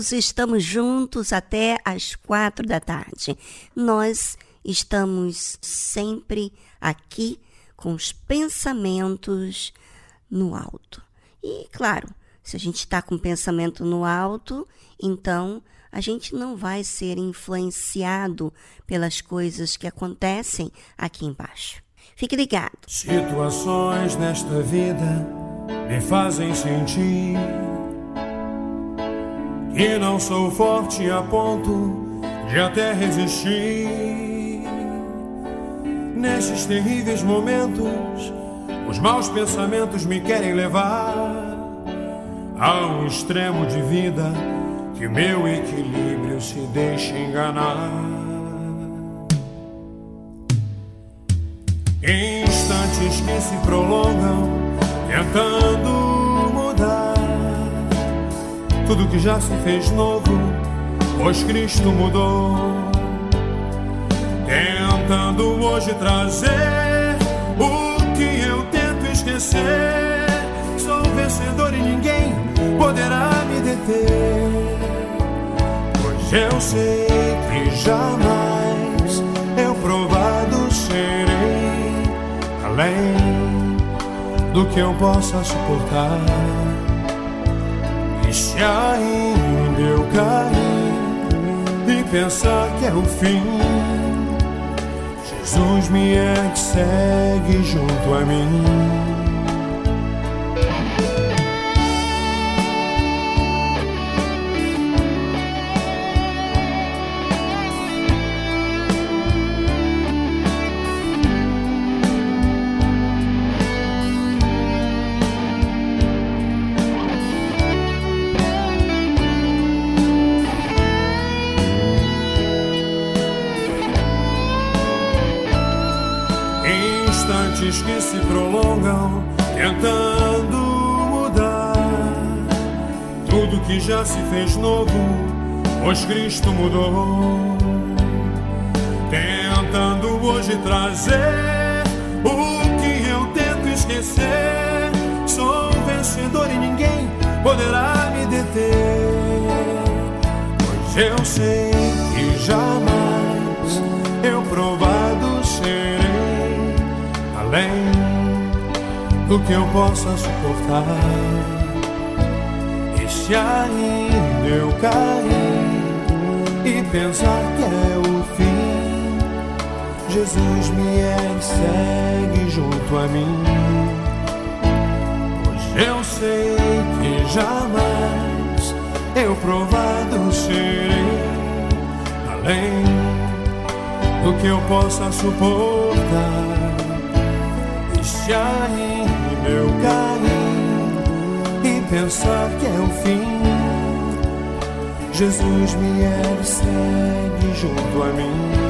Todos. Estamos juntos até às quatro da tarde. Nós estamos sempre aqui com os pensamentos no alto. E, claro, se a gente está com pensamento no alto, então a gente não vai ser influenciado pelas coisas que acontecem aqui embaixo. Fique ligado. Situações nesta vida me fazem sentir que não sou forte a ponto de até resistir. Nesses terríveis momentos, os maus pensamentos me querem levar a um extremo de vida que meu equilíbrio se deixa enganar. Instantes que se prolongam, tentando tudo que já se fez novo, pois Cristo mudou. Tentando hoje trazer o que eu tento esquecer. Sou vencedor e ninguém poderá me deter. Eu sei que jamais eu provado serei além do que eu possa suportar. E eu cair e pensar que é o fim, Jesus me é que segue junto a mim. Fez novo, pois Cristo mudou. Tentando hoje trazer o que eu tento esquecer. Sou vencedor e ninguém poderá me deter, pois eu sei que jamais eu provado serei além do que eu possa suportar. E se ainda eu cair e pensar que é o fim, Jesus me é segue junto a mim. Pois eu sei que jamais eu provado serei além do que eu possa suportar se ainda eu cair e pensar que é o fim, Jesus me segue junto a mim.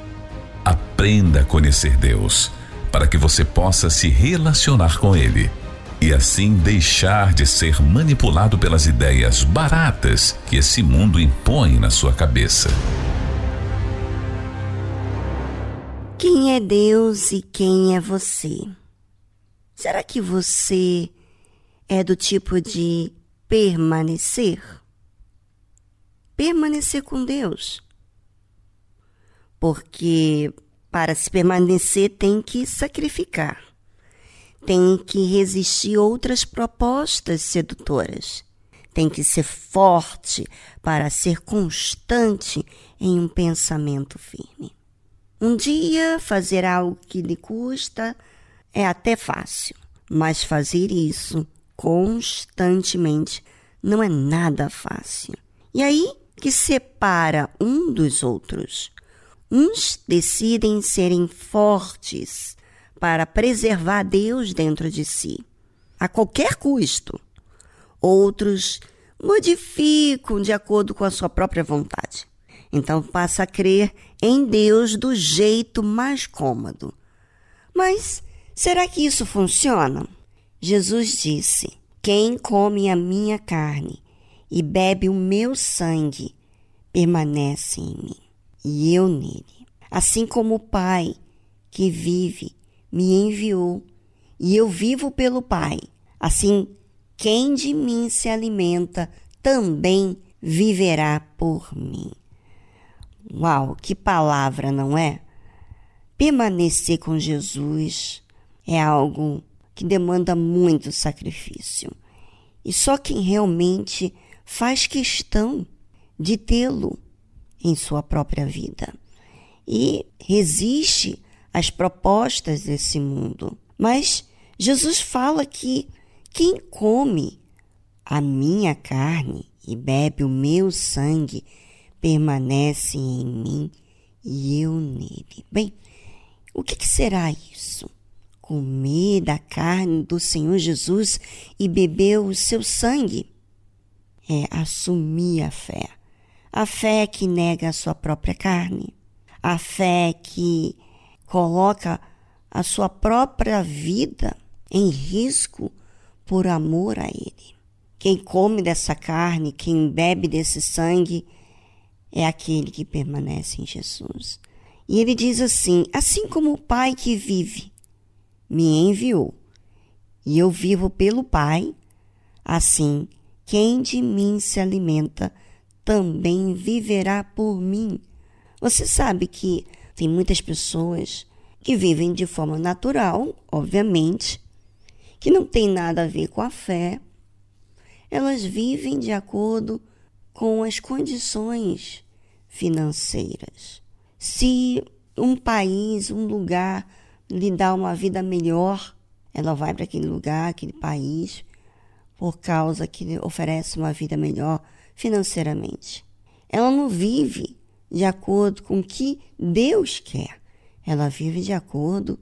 Aprenda a conhecer Deus, para que você possa se relacionar com Ele e assim deixar de ser manipulado pelas ideias baratas que esse mundo impõe na sua cabeça. Quem é Deus e quem é você? Será que você é do tipo de permanecer? Permanecer com Deus. Porque para se permanecer tem que sacrificar, tem que resistir outras propostas sedutoras, tem que ser forte para ser constante em um pensamento firme. Um dia fazer algo que lhe custa é até fácil, mas fazer isso constantemente não é nada fácil. E aí que separa um dos outros. Uns decidem serem fortes para preservar Deus dentro de si, a qualquer custo. Outros modificam de acordo com a sua própria vontade. Então passa a crer em Deus do jeito mais cômodo. Mas Será que isso funciona? Jesus disse: Quem come a minha carne e bebe o meu sangue permanece em mim e eu nele. Assim como o Pai que vive me enviou e eu vivo pelo Pai, assim quem de mim se alimenta também viverá por mim. Uau, que palavra, não é? Permanecer com Jesus é algo que demanda muito sacrifício. E só quem realmente faz questão de tê-lo em sua própria vida e resiste às propostas desse mundo. Mas Jesus fala que quem come a minha carne e bebe o meu sangue permanece em mim e eu nele. Bem, o que, que será isso? comer da carne do Senhor Jesus e beber o seu sangue. É assumir a fé. A fé que nega a sua própria carne. A fé que coloca a sua própria vida em risco por amor a Ele. Quem come dessa carne, quem bebe desse sangue, é aquele que permanece em Jesus. E ele diz assim: assim como o Pai que vive me enviou, e eu vivo pelo Pai, assim quem de mim se alimenta também viverá por mim. Você sabe que tem muitas pessoas que vivem de forma natural, obviamente, que não tem nada a ver com a fé. Elas vivem de acordo com as condições financeiras. Se um país, um lugar lhe dá uma vida melhor, ela vai para aquele lugar, aquele país, por causa que oferece uma vida melhor financeiramente. Ela não vive de acordo com o que Deus quer. Ela vive de acordo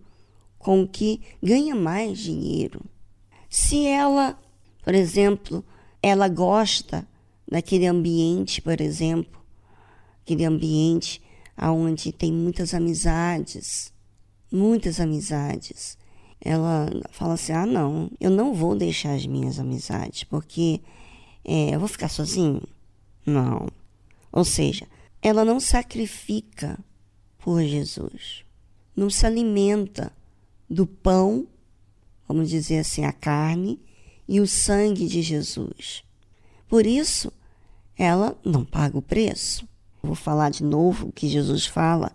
com o que ganha mais dinheiro. Se ela, por exemplo, ela gosta daquele ambiente, por exemplo, aquele ambiente onde tem muitas amizades, muitas amizades. Ela fala assim: ah, não, eu não vou deixar as minhas amizades, porque é, eu vou ficar sozinho. Não. Ou seja, ela não sacrifica por Jesus, não se alimenta do pão, vamos dizer assim, a carne e o sangue de Jesus. Por isso, ela não paga o preço. Vou falar de novo o que Jesus fala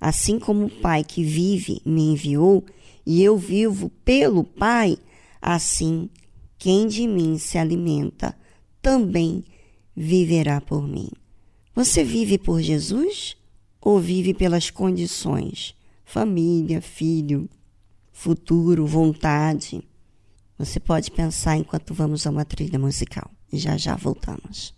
Assim como o Pai que vive me enviou, e eu vivo pelo Pai, assim quem de mim se alimenta também viverá por mim. Você vive por Jesus ou vive pelas condições? Família, filho, futuro, vontade. Você pode pensar enquanto vamos a uma trilha musical. Já já voltamos.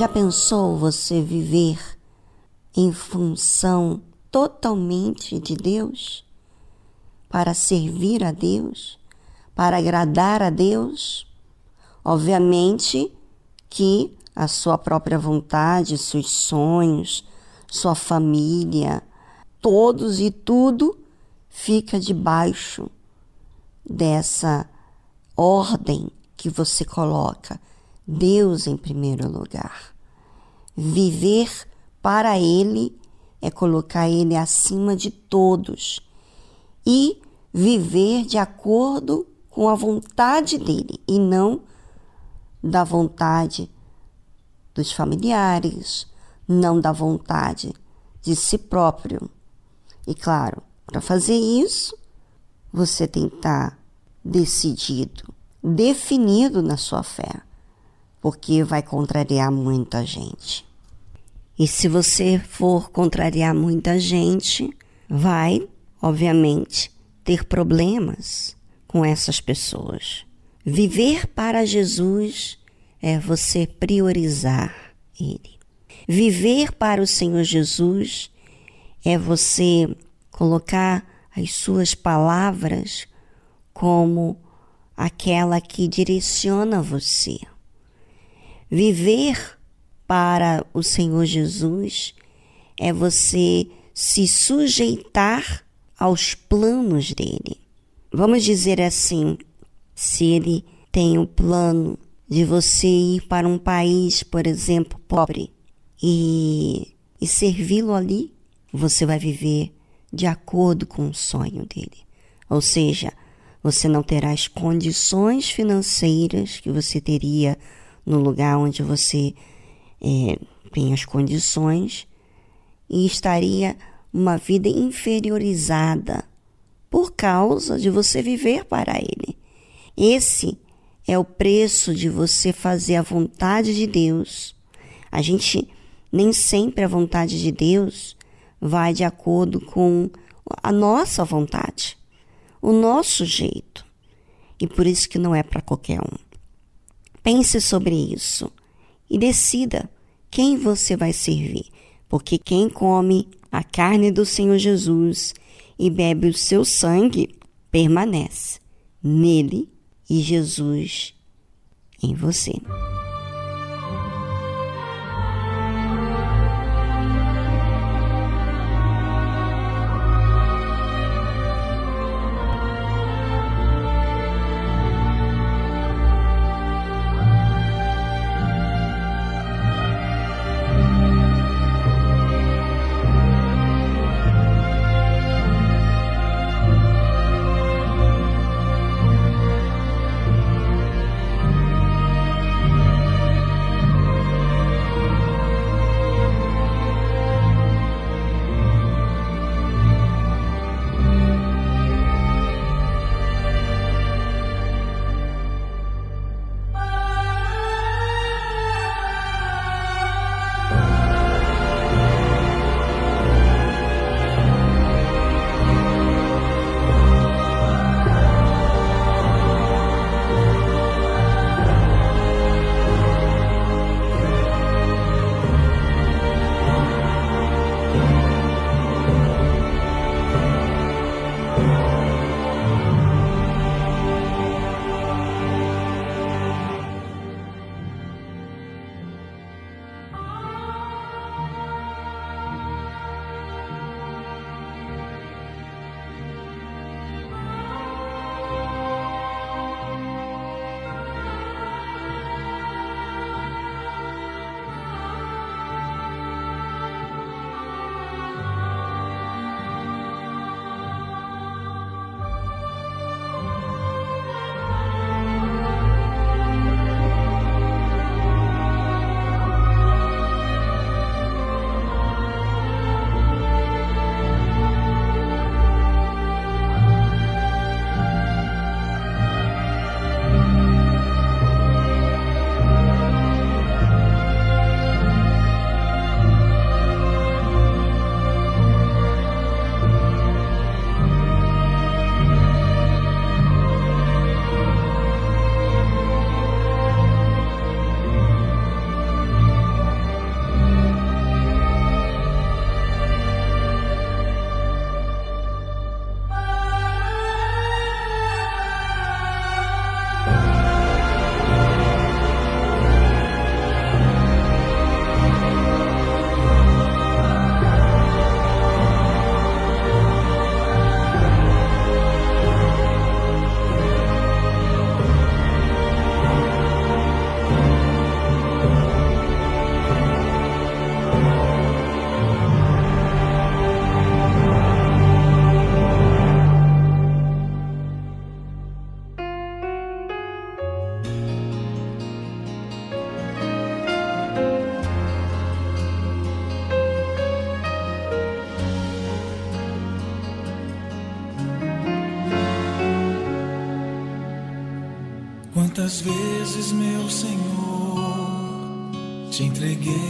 Já pensou você viver em função totalmente de Deus? Para servir a Deus? Para agradar a Deus? Obviamente que a sua própria vontade, seus sonhos, sua família, todos e tudo fica debaixo dessa ordem que você coloca. Deus em primeiro lugar. Viver para Ele é colocar Ele acima de todos e viver de acordo com a vontade dele e não da vontade dos familiares, não da vontade de si próprio. E claro, para fazer isso, você tem que estar decidido, definido na sua fé porque vai contrariar muita gente. E se você for contrariar muita gente, vai, obviamente, ter problemas com essas pessoas. Viver para Jesus é você priorizar Ele. Viver para o Senhor Jesus é você colocar as suas palavras como aquela que direciona você. Viver para o Senhor Jesus é você se sujeitar aos planos dele. Vamos dizer assim, se ele tem o plano de você ir para um país, por exemplo, pobre e, e servi-lo ali, você vai viver de acordo com o sonho dele. Ou seja, você não terá as condições financeiras que você teria no lugar onde você é, tem as condições e estaria uma vida inferiorizada por causa de você viver para Ele. Esse é o preço de você fazer a vontade de Deus. A gente nem sempre a vontade de Deus vai de acordo com a nossa vontade, o nosso jeito. E por isso que não é para qualquer um. Pense sobre isso e decida quem você vai servir, porque quem come a carne do Senhor Jesus e bebe o seu sangue permanece nele e Jesus em você. Quantas vezes, meu Senhor, te entreguei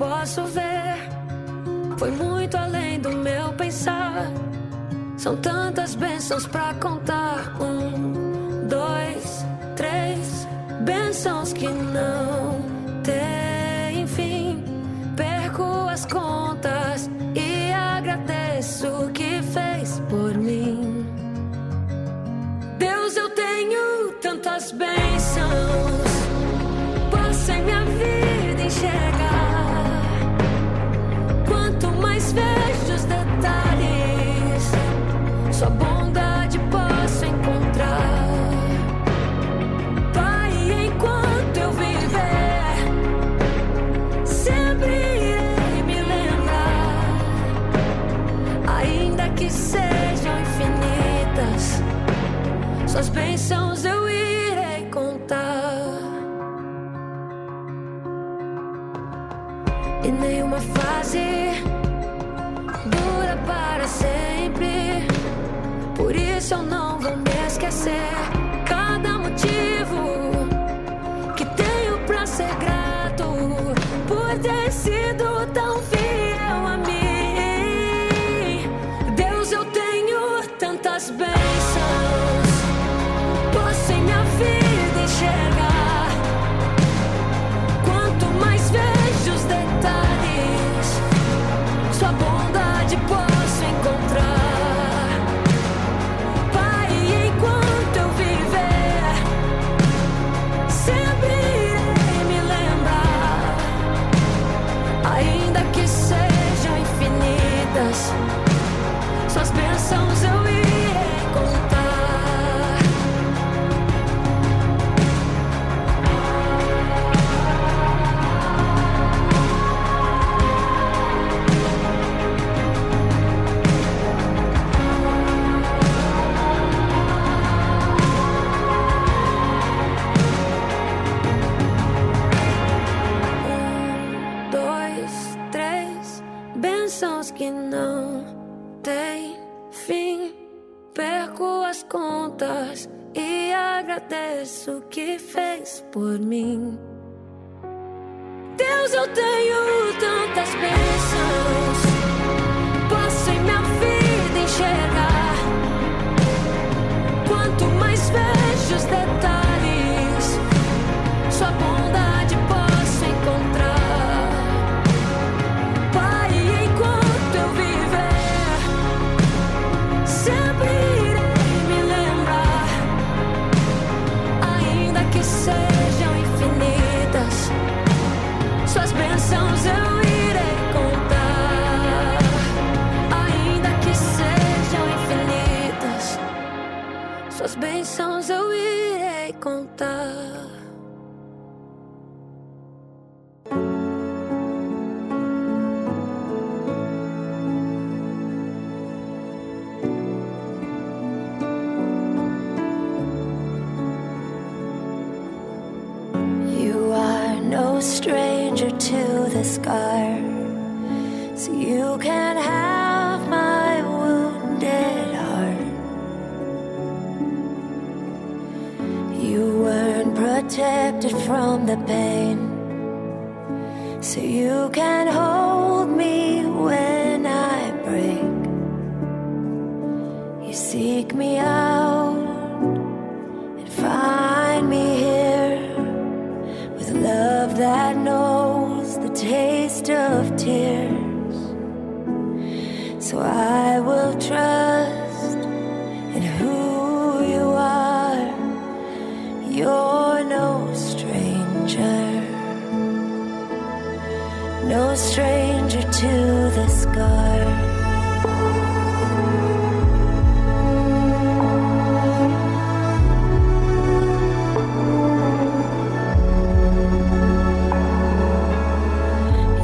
Posso ver, foi muito além do meu pensar. São tantas bênçãos pra contar. Um, dois, três bênçãos que não tem bênçãos eu irei contar. E nenhuma fase dura para sempre. Por isso eu não agradeço o que fez por mim. Deus, eu tenho tantas bênçãos. Contar. You are no stranger to the scar, so you can have protected from the pain, so you can hold me when I break. You seek me out and find me here with love that knows the taste of tears. So I will trust no stranger to the scar.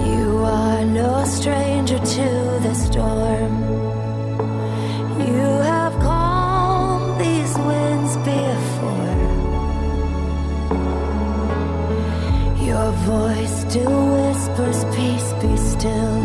You are no stranger to the storm. Still.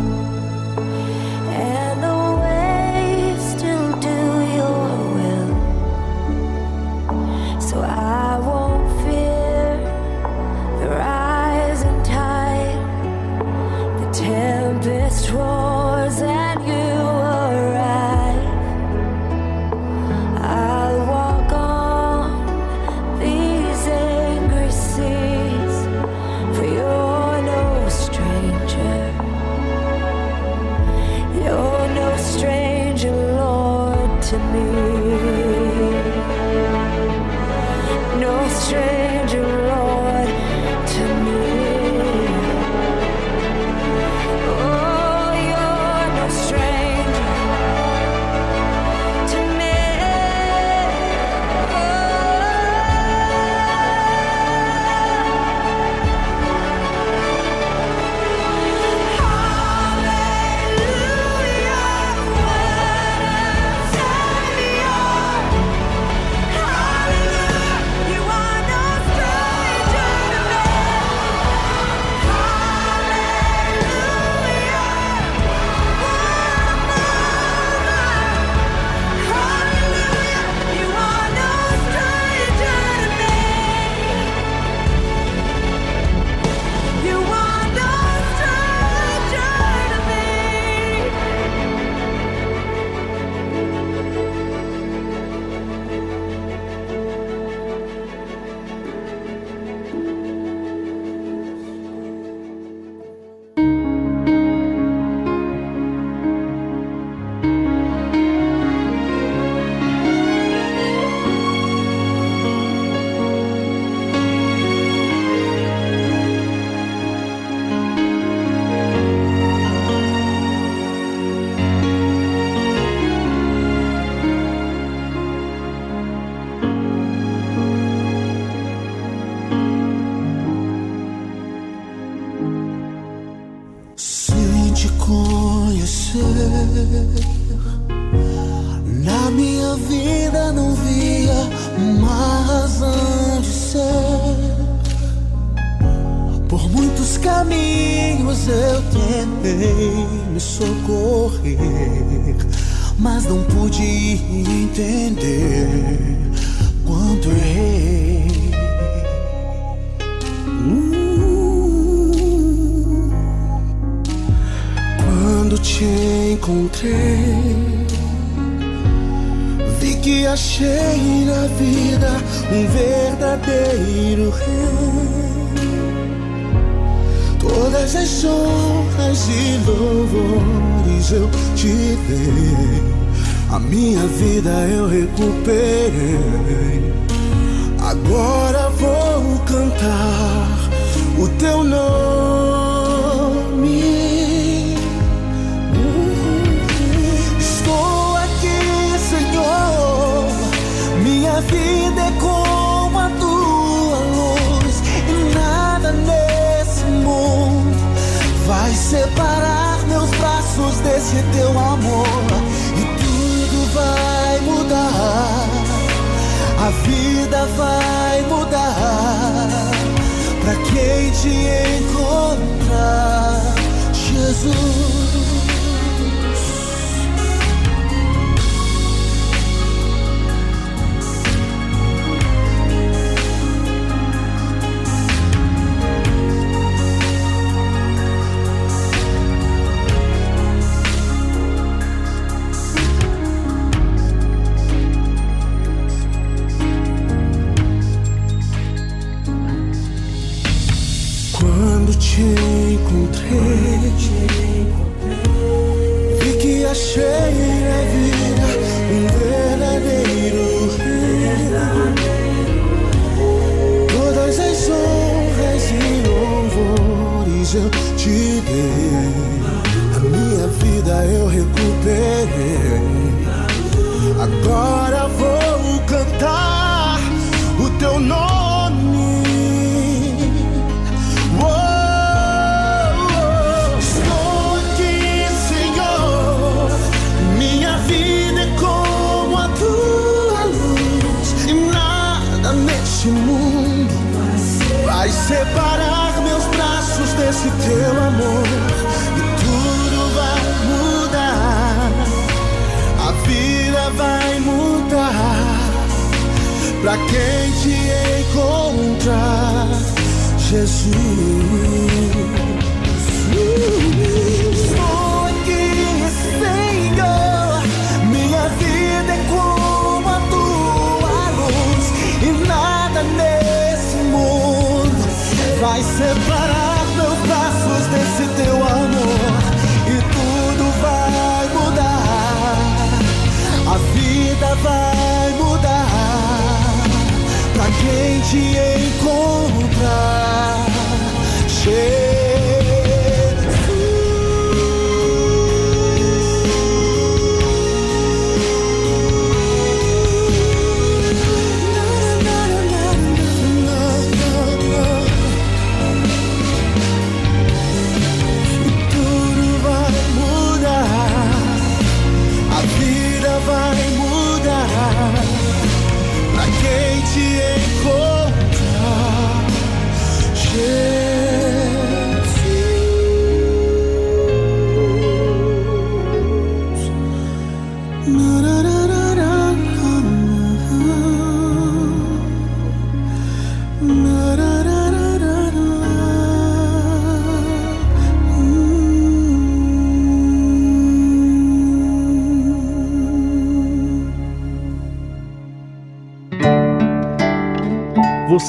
Te encontrar, Jesus.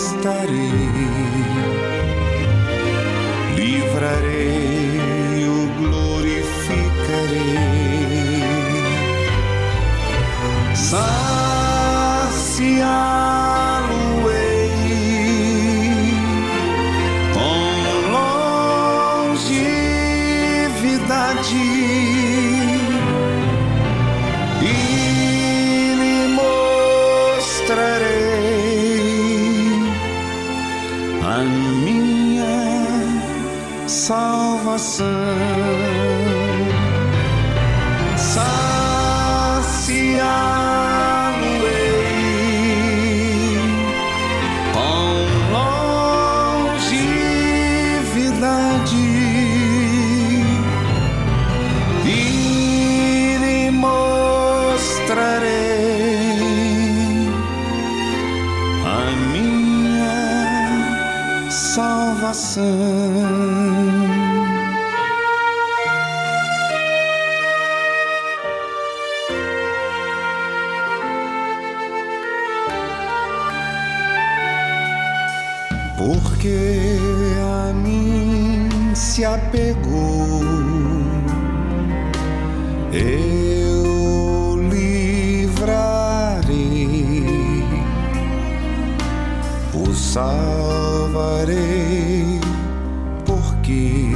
estarei, livrarei, o glorificarei. Saciá-lo-ei salvação. Saciá-lo-ei com longevidade e lhe mostrarei a minha salvação. farei, porque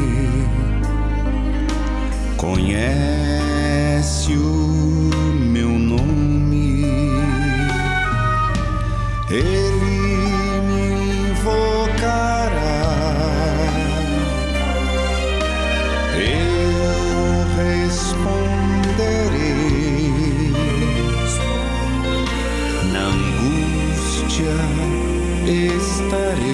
conhece o meu nome. Ele me invocará. Eu responderei na angústia estarei.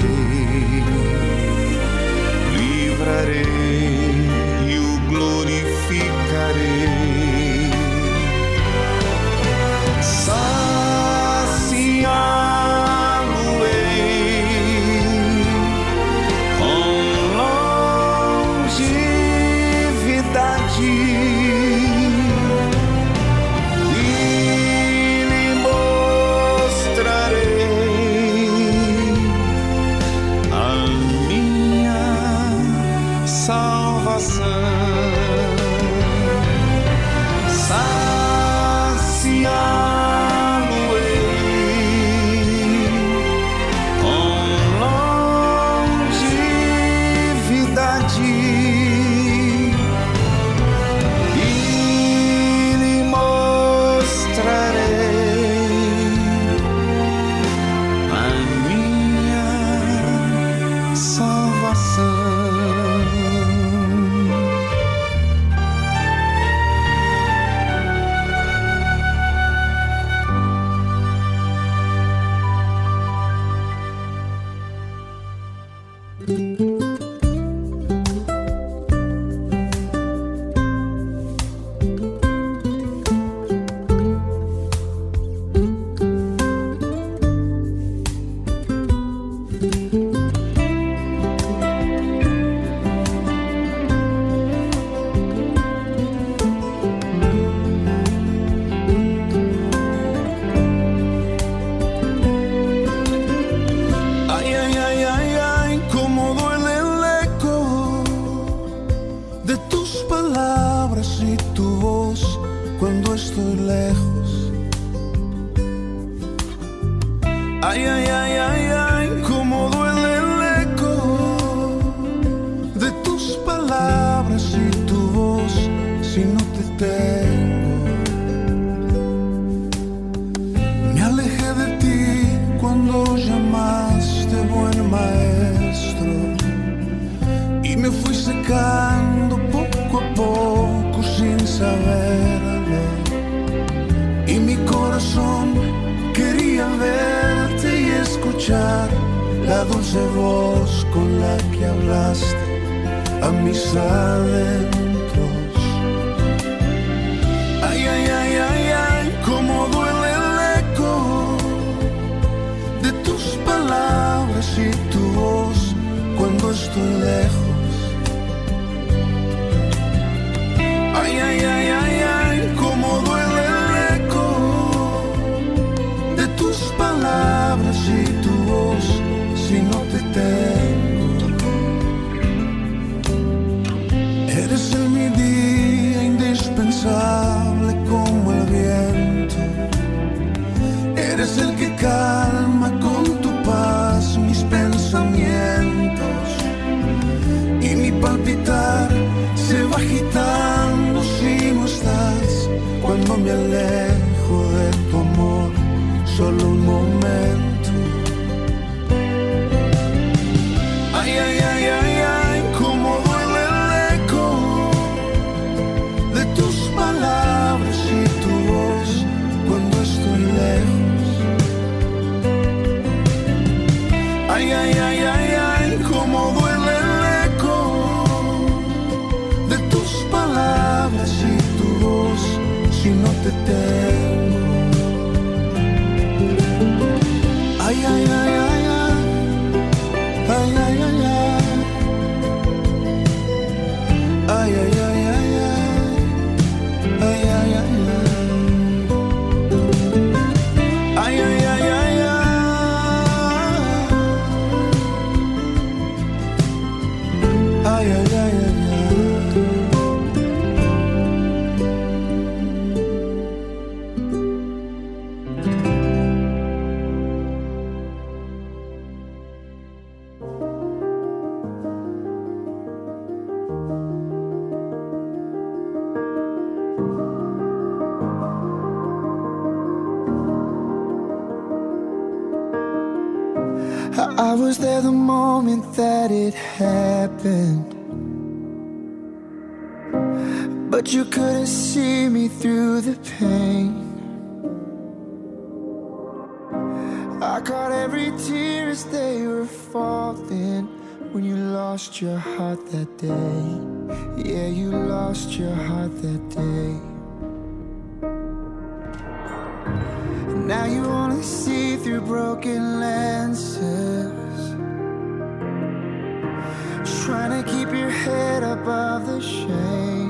Ay, ay, ay, ay, ay, cómo duele el eco de tus palabras y tu voz si no te tengo. Eres en mi día indispensable. the happened. But you couldn't see me through the pain. I caught every tear as they were falling when you lost your heart that day. Yeah, you lost your heart that day. Now you only see through broken lenses trying to keep your head above the shade.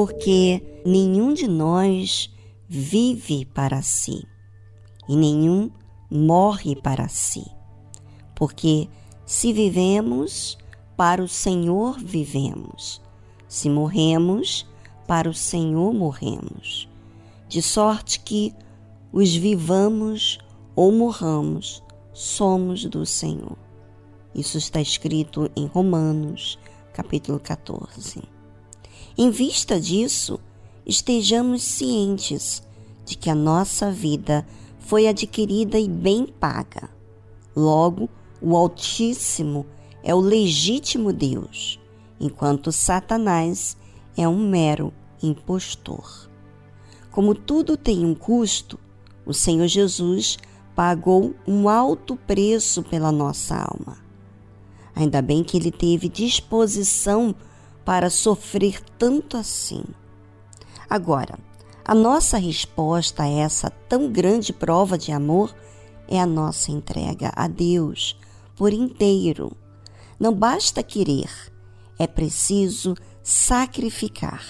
Porque nenhum de nós vive para si e nenhum morre para si. Porque se vivemos, para o Senhor vivemos, se morremos, para o Senhor morremos. De sorte que os vivamos ou morramos, somos do Senhor. Isso está escrito em Romanos, capítulo 14. Em vista disso, estejamos cientes de que a nossa vida foi adquirida e bem paga. Logo, o Altíssimo é o legítimo Deus, enquanto Satanás é um mero impostor. Como tudo tem um custo, o Senhor Jesus pagou um alto preço pela nossa alma. Ainda bem que ele teve disposição para sofrer tanto assim. Agora, a nossa resposta a essa tão grande prova de amor é a nossa entrega a Deus por inteiro. Não basta querer, é preciso sacrificar,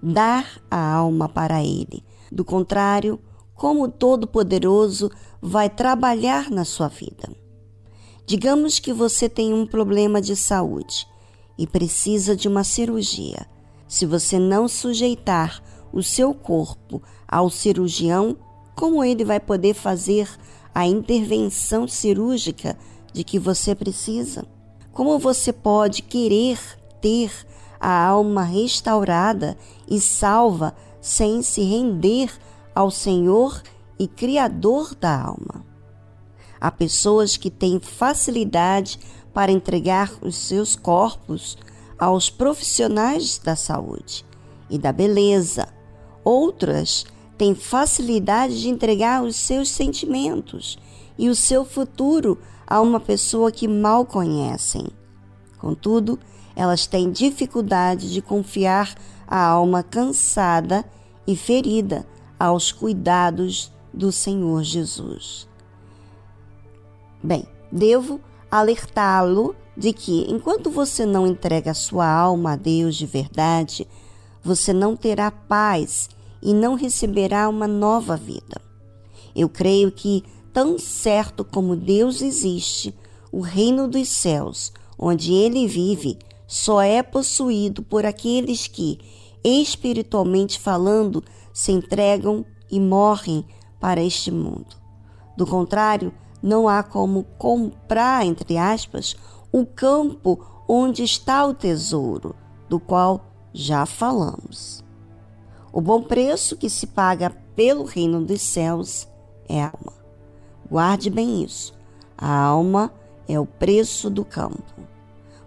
dar a alma para Ele. Do contrário, como o Todo-Poderoso vai trabalhar na sua vida. Digamos que você tem um problema de saúde e precisa de uma cirurgia. Se você não sujeitar o seu corpo ao cirurgião, como ele vai poder fazer a intervenção cirúrgica de que você precisa? Como você pode querer ter a alma restaurada e salva sem se render ao Senhor e Criador da alma? Há pessoas que têm facilidade para entregar os seus corpos aos profissionais da saúde e da beleza. Outras têm facilidade de entregar os seus sentimentos e o seu futuro a uma pessoa que mal conhecem. Contudo, elas têm dificuldade de confiar a alma cansada e ferida aos cuidados do Senhor Jesus. Bem, devo alertá-lo de que, enquanto você não entrega sua alma a Deus de verdade, você não terá paz e não receberá uma nova vida. Eu creio que, tão certo como Deus existe, o reino dos céus, onde ele vive, só é possuído por aqueles que, espiritualmente falando, se entregam e morrem para este mundo. Do contrário, não há como comprar, entre aspas, o campo onde está o tesouro, do qual já falamos. O bom preço que se paga pelo reino dos céus é a alma. Guarde bem isso. A alma é o preço do campo.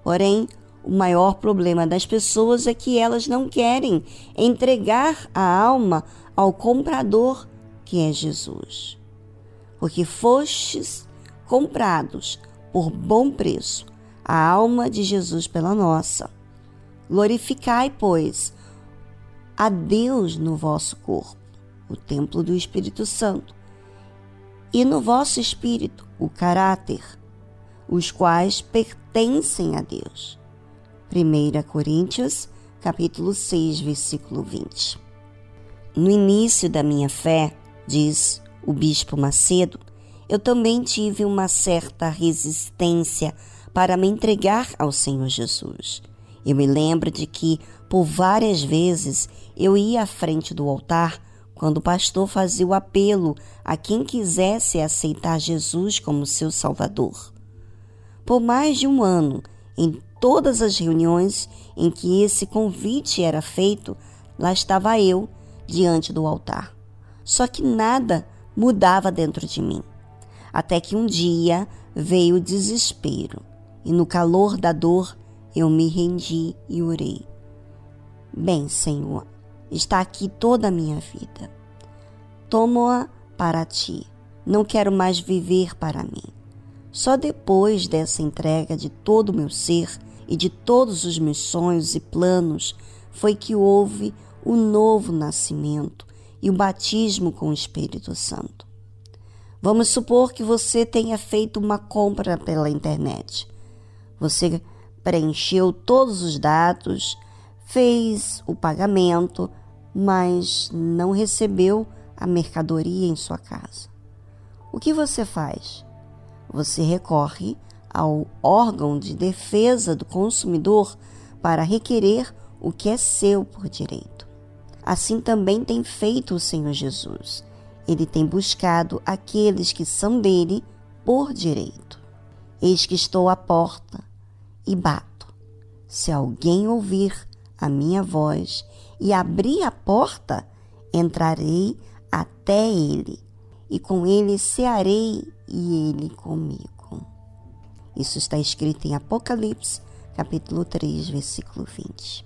Porém, o maior problema das pessoas é que elas não querem entregar a alma ao comprador, que é Jesus porque fostes comprados por bom preço a alma de Jesus pela nossa. Glorificai, pois, a Deus no vosso corpo, o templo do Espírito Santo, e no vosso espírito, o caráter, os quais pertencem a Deus. 1 Coríntios, capítulo 6, versículo 20. No início da minha fé, diz o bispo Macedo, eu também tive uma certa resistência para me entregar ao Senhor Jesus. Eu me lembro de que, por várias vezes, eu ia à frente do altar quando o pastor fazia o apelo a quem quisesse aceitar Jesus como seu Salvador. Por mais de um ano, em todas as reuniões em que esse convite era feito, lá estava eu diante do altar. Só que nada mudava dentro de mim. Até que um dia veio o desespero e no calor da dor eu me rendi e orei. Bem, Senhor, está aqui toda a minha vida. Tomo-a para ti. Não quero mais viver para mim. Só depois dessa entrega de todo o meu ser e de todos os meus sonhos e planos foi que houve o novo nascimento e o batismo com o Espírito Santo. Vamos supor que você tenha feito uma compra pela internet. Você preencheu todos os dados, fez o pagamento, mas não recebeu a mercadoria em sua casa. O que você faz? Você recorre ao órgão de defesa do consumidor para requerer o que é seu por direito. Assim também tem feito o Senhor Jesus. Ele tem buscado aqueles que são dele por direito. Eis que estou à porta e bato. Se alguém ouvir a minha voz e abrir a porta, entrarei até ele, e com ele cearei e ele comigo. Isso está escrito em Apocalipse, capítulo 3, versículo 20.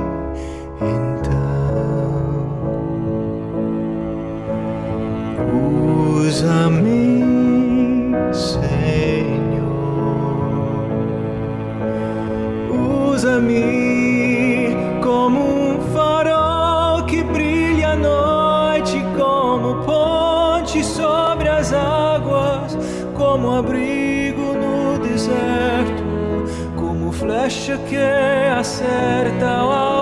que acerta o alvo.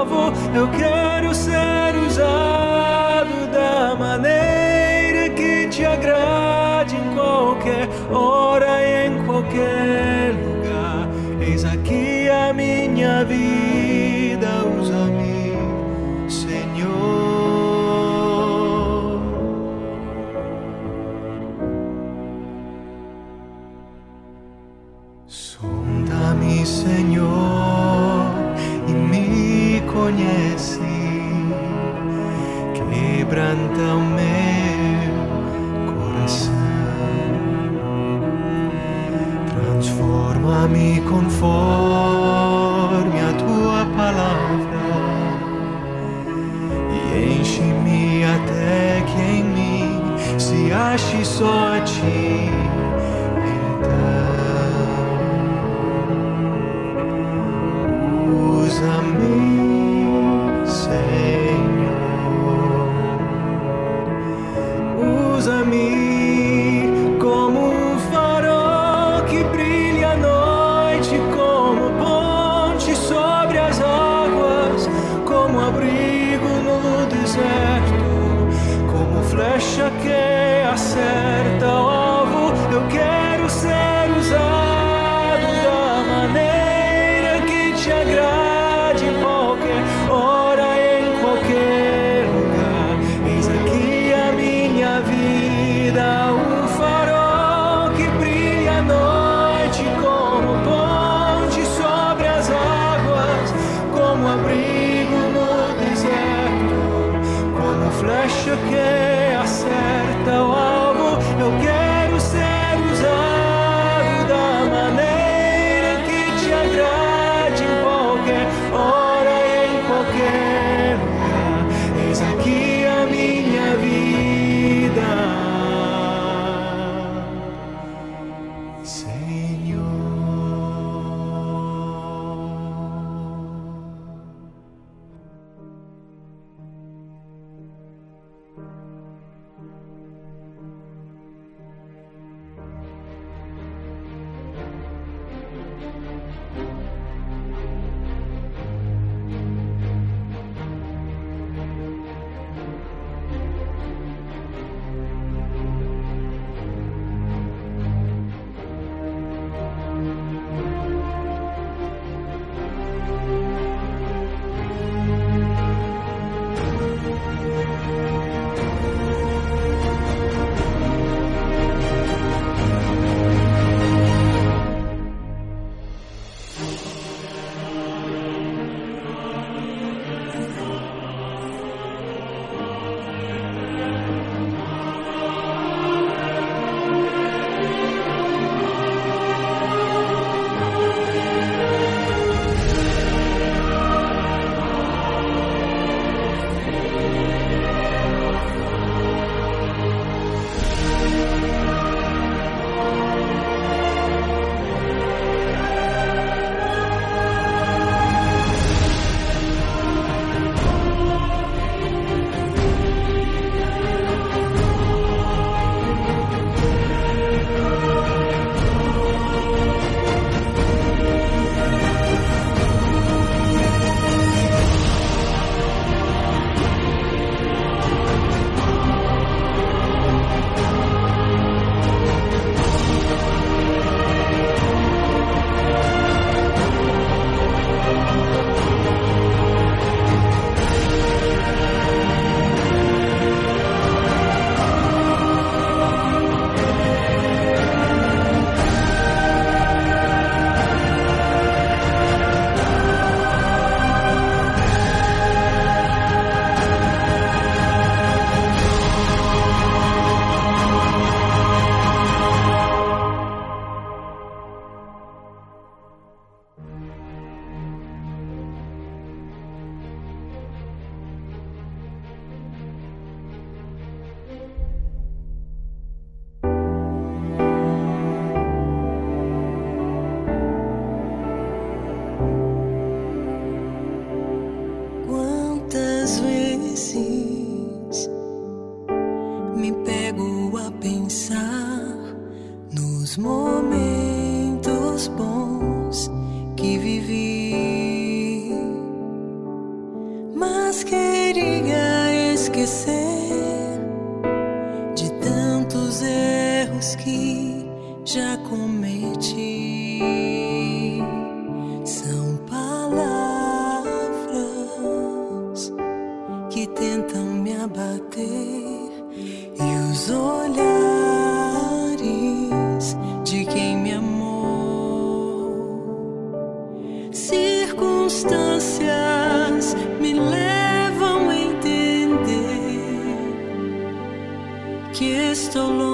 Que tentam me abater e os olhares de quem me amou. Circunstâncias me levam a entender que estou longe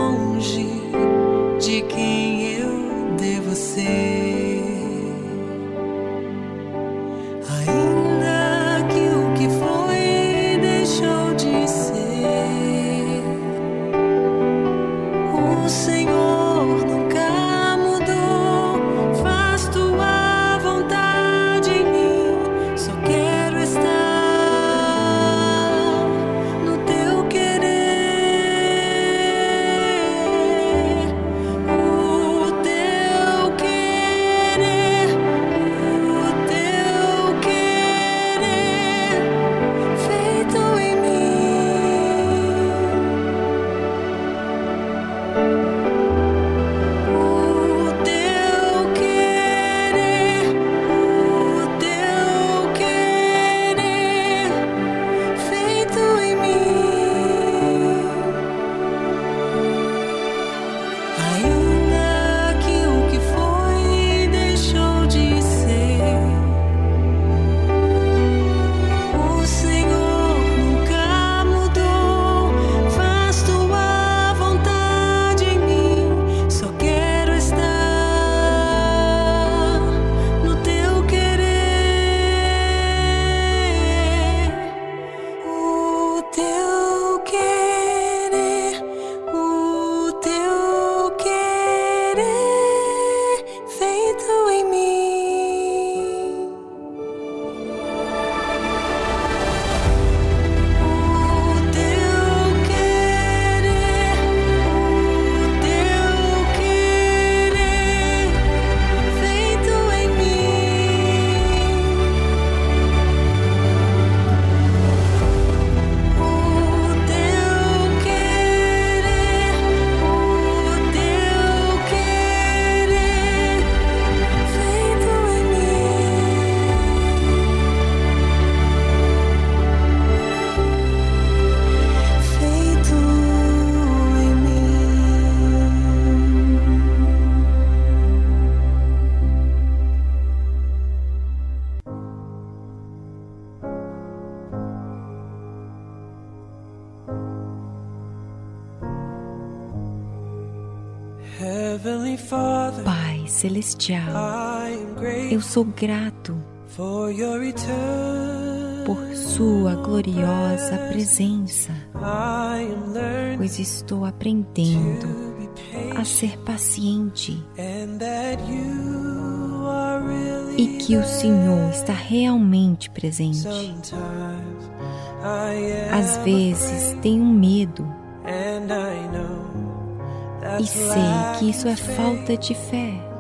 Celestial, eu sou grato por Sua gloriosa presença, pois estou aprendendo a ser paciente e que o Senhor está realmente presente. Às vezes tenho medo e sei que isso é falta de fé,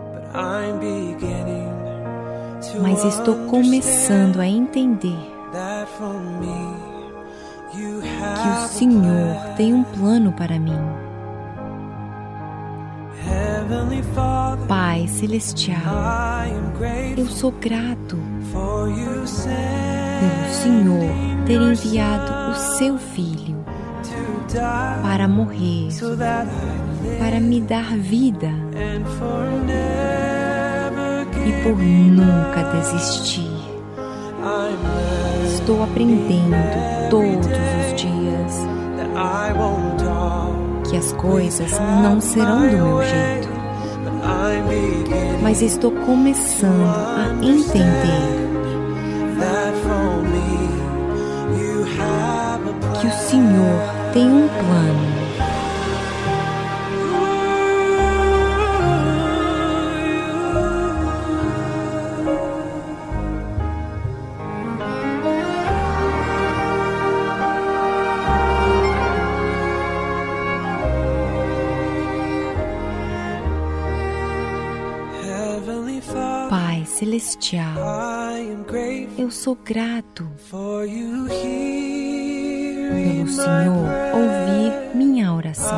mas estou começando a entender que o Senhor tem um plano para mim. Pai Celestial, eu sou grato pelo Senhor ter enviado o seu Filho para morrer, para me dar vida e por nunca desistir. Estou aprendendo todos os dias que as coisas não serão do meu jeito, mas estou começando a entender que o Senhor tem um plano Celestial, eu sou grato pelo Senhor ouvir minha oração,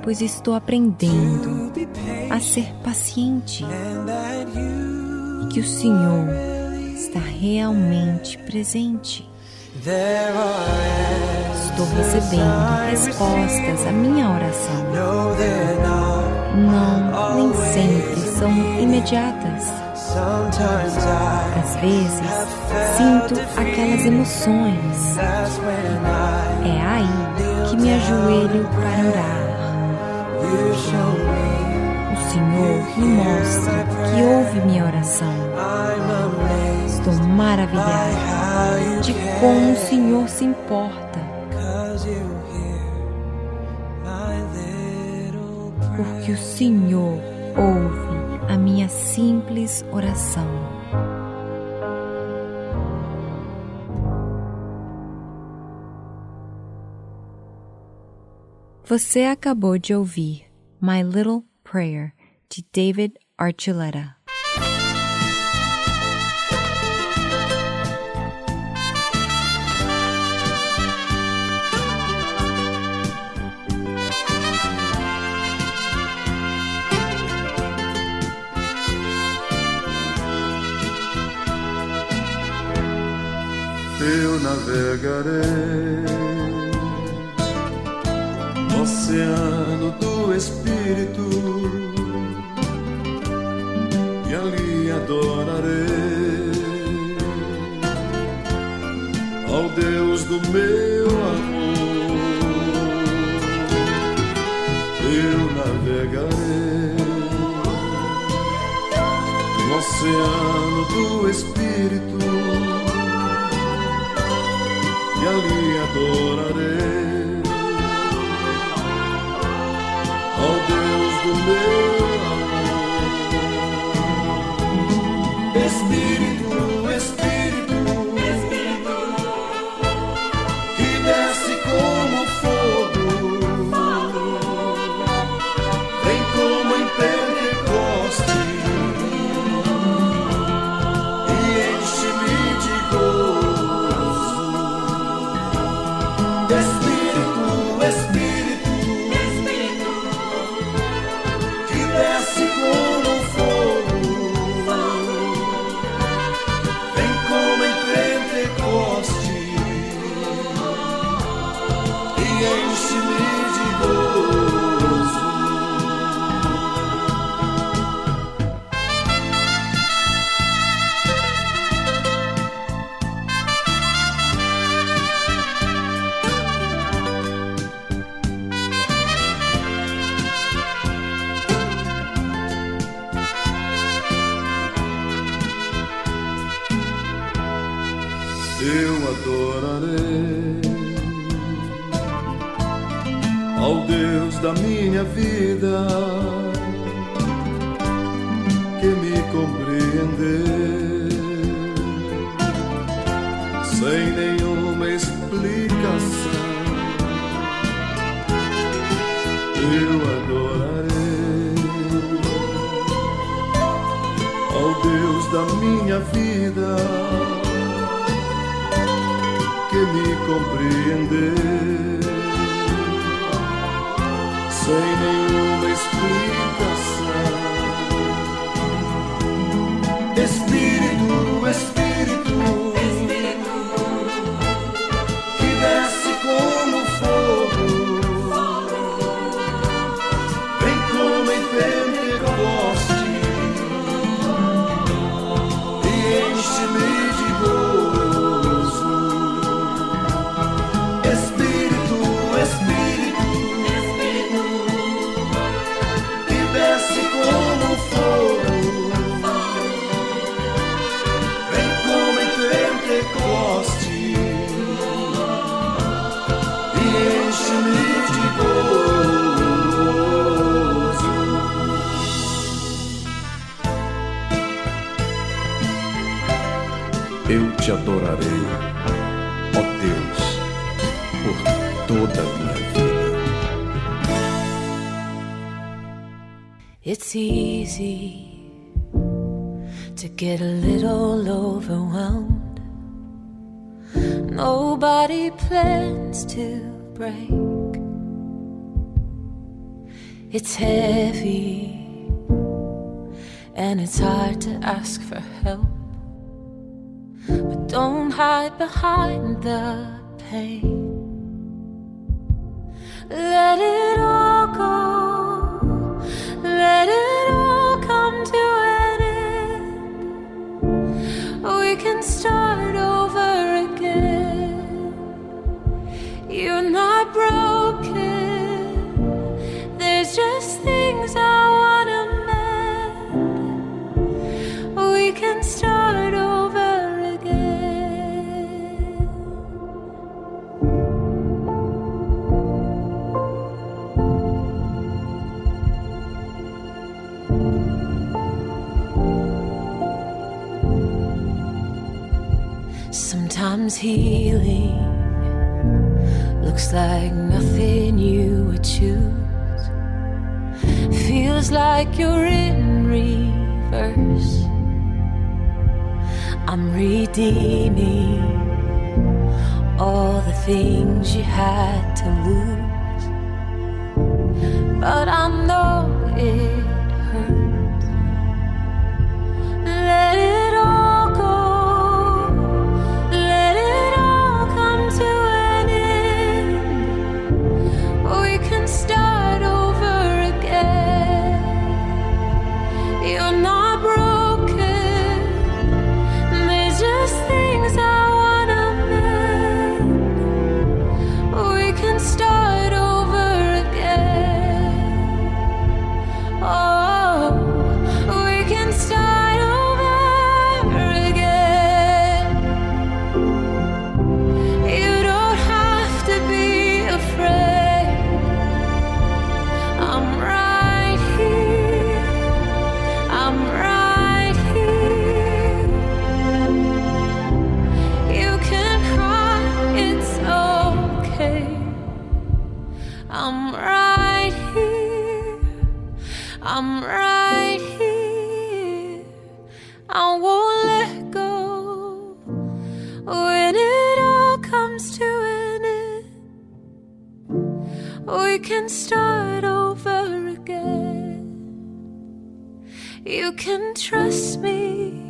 pois estou aprendendo a ser paciente e que o Senhor está realmente presente. Estou recebendo respostas à minha oração. Não, nem sempre são imediatas. Às vezes, sinto aquelas emoções. É aí que me ajoelho para orar. O Senhor me mostra que ouve minha oração. Estou maravilhada de como o Senhor se importa. Porque o Senhor ouve a minha simples oração. Você acabou de ouvir My Little Prayer de David Archuleta. Navegarei no oceano do Espírito e ali adorarei ao Deus do meu amor. Eu navegarei no oceano do Espírito ali adorarei. Ao Deus do meu get a little overwhelmed. Nobody plans to break. It's heavy and it's hard to ask for help. But don't hide behind the pain. Let it all go. We Sometimes healing looks like nothing you would choose. Feels like you're in reverse. I'm redeeming all the things you had to lose. But I know it hurts. Let it I'm right here. I'm right here. I won't let go when it all comes to an end. We can start over again. You can trust me.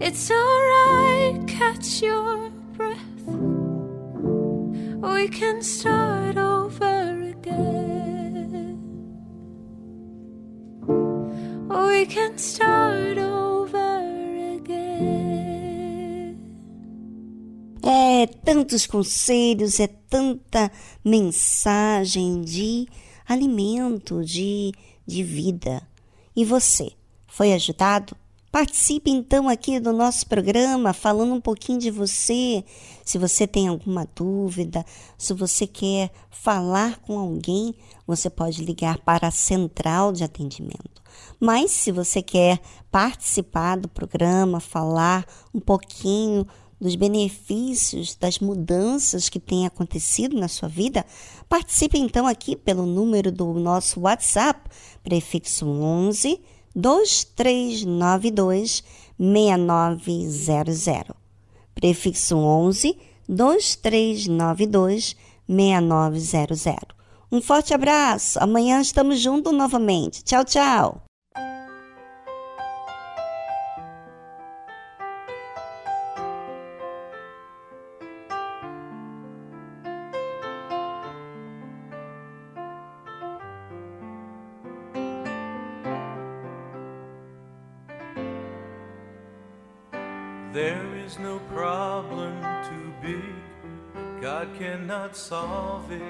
It's alright, catch your breath. We can start over again. We can start over again. É tantos conselhos, é tanta mensagem de alimento, de, de vida. E você, foi ajudado? Participe então aqui do nosso programa, falando um pouquinho de você. Se você tem alguma dúvida, se você quer falar com alguém, você pode ligar para a central de atendimento. Mas se você quer participar do programa, falar um pouquinho dos benefícios, das mudanças que têm acontecido na sua vida, participe então aqui pelo número do nosso WhatsApp, prefixo 11 2392 6900. Prefixo 11 2392 6900. Um forte abraço. Amanhã estamos juntos novamente. Tchau, tchau. Cannot solve it.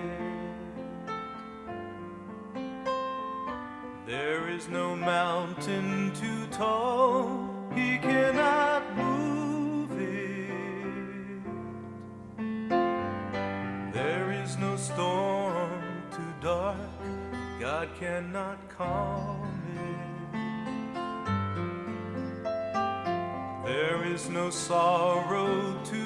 There is no mountain too tall, He cannot move it. There is no storm too dark, God cannot calm it. There is no sorrow too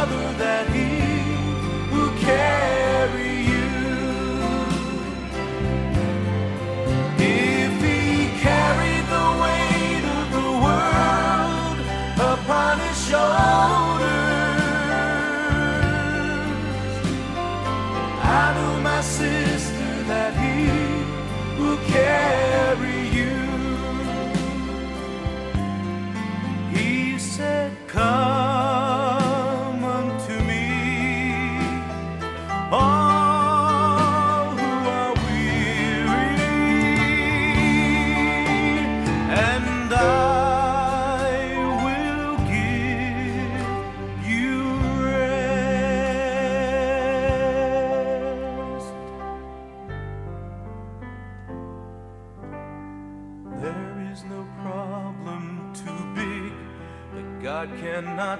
shoulders. I know my sister that he will care.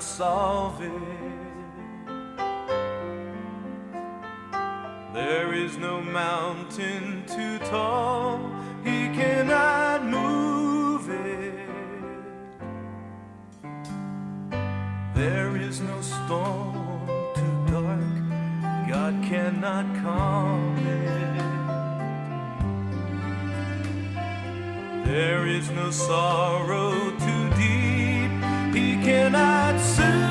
solve it. There is no mountain too tall, he cannot move it. There is no storm too dark, God cannot calm it. There is no sorrow too cannot soon.